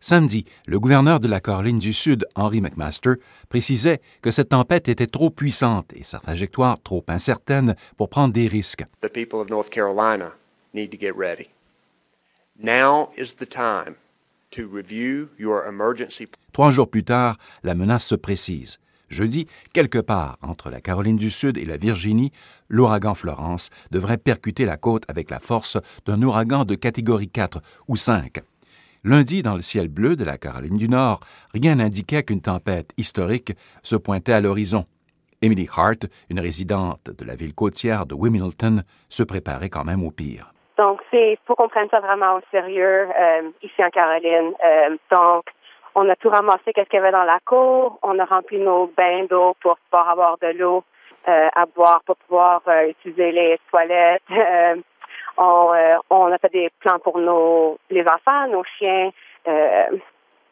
Samedi, le gouverneur de la Caroline du Sud, Henry McMaster, précisait que cette tempête était trop puissante et sa trajectoire trop incertaine pour prendre des risques. The people of North Carolina need to get ready. Now is the time to review your emergency. Trois jours plus tard, la menace se précise. Jeudi, quelque part entre la Caroline du Sud et la Virginie, l'ouragan Florence devrait percuter la côte avec la force d'un ouragan de catégorie 4 ou 5. Lundi, dans le ciel bleu de la Caroline du Nord, rien n'indiquait qu'une tempête historique se pointait à l'horizon. Emily Hart, une résidente de la ville côtière de Wilmington, se préparait quand même au pire. Donc, c'est faut qu'on prenne ça vraiment au sérieux euh, ici en Caroline. Euh, donc, on a tout ramassé qu'est-ce qu'il y avait dans la cour. On a rempli nos bains d'eau pour pouvoir avoir de l'eau euh, à boire, pour pouvoir euh, utiliser les toilettes. on, on, a fait des plans pour nos les enfants, nos chiens,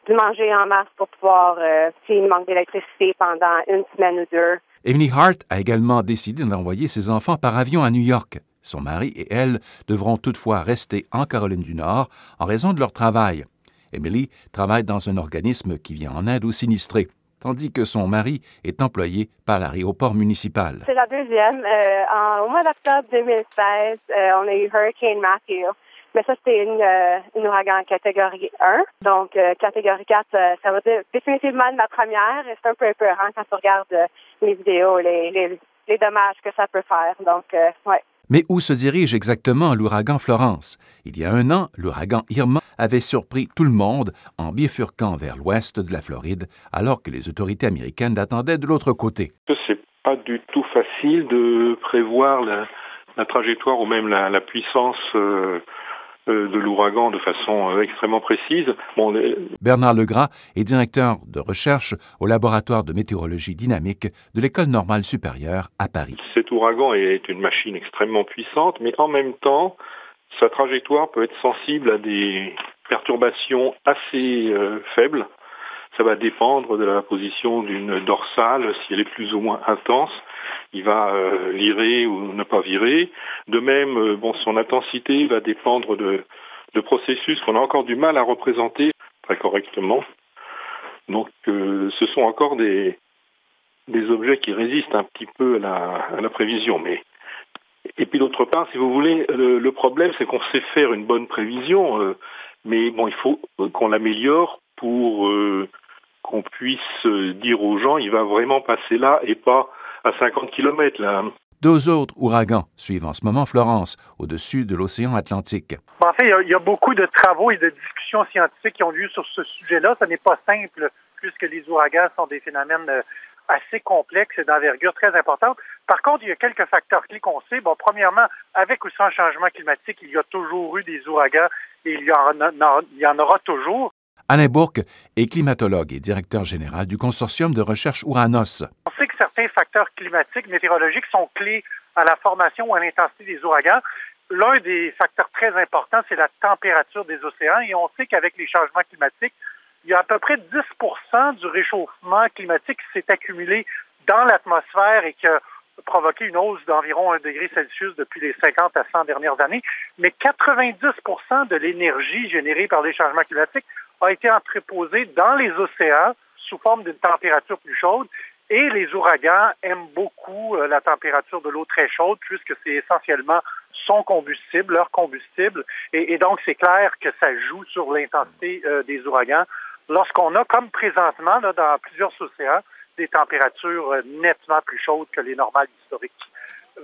du manger en masse pour pouvoir, s'il manque d'électricité pendant une semaine ou deux. Emily Hart a également décidé d'envoyer ses enfants par avion à New York. Son mari et elle devront toutefois rester en Caroline du Nord en raison de leur travail. Emily travaille dans un organisme qui vient en aide aux sinistrés, tandis que son mari est employé par l'aéroport municipal. C'est la deuxième. Euh, au mois d'octobre 2016, euh, on a eu Hurricane Matthew. Mais ça, c'était une, euh, une, ouragan catégorie 1. Donc, catégorie 4, ça va définitivement de ma première. C'est un peu épeurant quand tu regardes les vidéos, les, les, les, dommages que ça peut faire. Donc, ouais. Mais où se dirige exactement l'ouragan Florence? Il y a un an, l'ouragan Irma avait surpris tout le monde en bifurquant vers l'ouest de la Floride, alors que les autorités américaines l'attendaient de l'autre côté. C'est pas du tout facile de prévoir la, trajectoire ou même la, puissance euh, de l'ouragan de façon euh, extrêmement précise. Bernard Legras est directeur de recherche au laboratoire de météorologie dynamique de l'École normale supérieure à Paris. Cet ouragan est une machine extrêmement puissante, mais en même temps, sa trajectoire peut être sensible à des perturbations assez euh, faibles ça va dépendre de la position d'une dorsale, si elle est plus ou moins intense. Il va euh, virer ou ne pas virer. De même, euh, son intensité va dépendre de, processus qu'on a encore du mal à représenter très correctement. Donc, euh, ce sont encore des, des objets qui résistent un petit peu à la, prévision. Mais et puis d'autre part, si vous voulez, le, problème, c'est qu'on sait faire une bonne prévision, mais bon, il faut qu'on l'améliore pour puisse euh, dire aux gens, il va vraiment passer là et pas à 50 km là. Deux autres ouragans suivent en ce moment Florence, au-dessus de l'océan Atlantique. En fait, il y, a, beaucoup de travaux et de discussions scientifiques qui ont lieu sur ce sujet-là. Ce n'est pas simple, puisque les ouragans sont des phénomènes euh, assez complexes et d'envergure très importante. Par contre, il y a quelques facteurs clés qu'on sait. Bon, premièrement, avec ou sans changement climatique, il y a toujours eu des ouragans et il y en, il y en aura toujours. Alain Bourque est climatologue et directeur général du consortium de recherche Ouranos. On sait que certains facteurs climatiques, météorologiques sont clés à la formation ou à l'intensité des ouragans. L'un des facteurs très importants, c'est la température des océans et on sait qu'avec les changements climatiques, il y a à peu près 10 du réchauffement climatique qui s'est accumulé dans l'atmosphère et qui a provoqué une hausse d'environ 1 degré Celsius depuis les 50 à 100 dernières années. Mais 90 de l'énergie générée par les changements climatiques a été entreposé dans les océans sous forme d'une température plus chaude. Et les ouragans aiment beaucoup euh, la température de l'eau très chaude puisque c'est essentiellement son combustible, leur combustible. Et, donc, c'est clair que ça joue sur l'intensité euh, des ouragans. Lorsqu'on a, comme présentement, dans plusieurs océans, des températures euh, nettement plus chaudes que les normales historiques.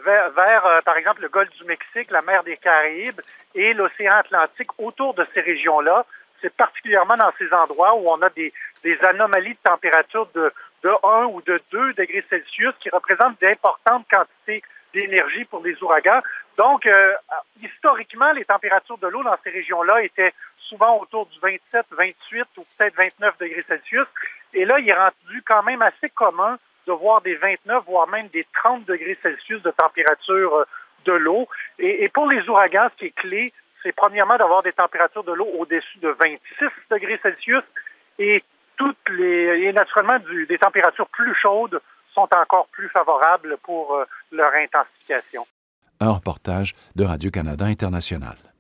Vers, vers par exemple, le golfe du Mexique, la mer des Caraïbes et l'océan Atlantique, autour de ces régions-là, c'est particulièrement dans ces endroits où on a des, anomalies de température de, de 1 ou de 2 degrés Celsius qui représentent d'importantes quantités d'énergie pour les ouragans. Donc, euh, historiquement, les températures de l'eau dans ces régions-là étaient souvent autour du 27, 28 ou peut-être 29 degrés Celsius. Et là, il est rendu quand même assez commun de voir des 29, voire même des 30 degrés Celsius de température euh, de l'eau. Et, pour les ouragans, ce qui est clé, c'est premièrement d'avoir des températures de l'eau au-dessus de 26 degrés Celsius et toutes les et naturellement des températures plus chaudes sont encore plus favorables pour euh, leur intensification. Un reportage de Radio-Canada International.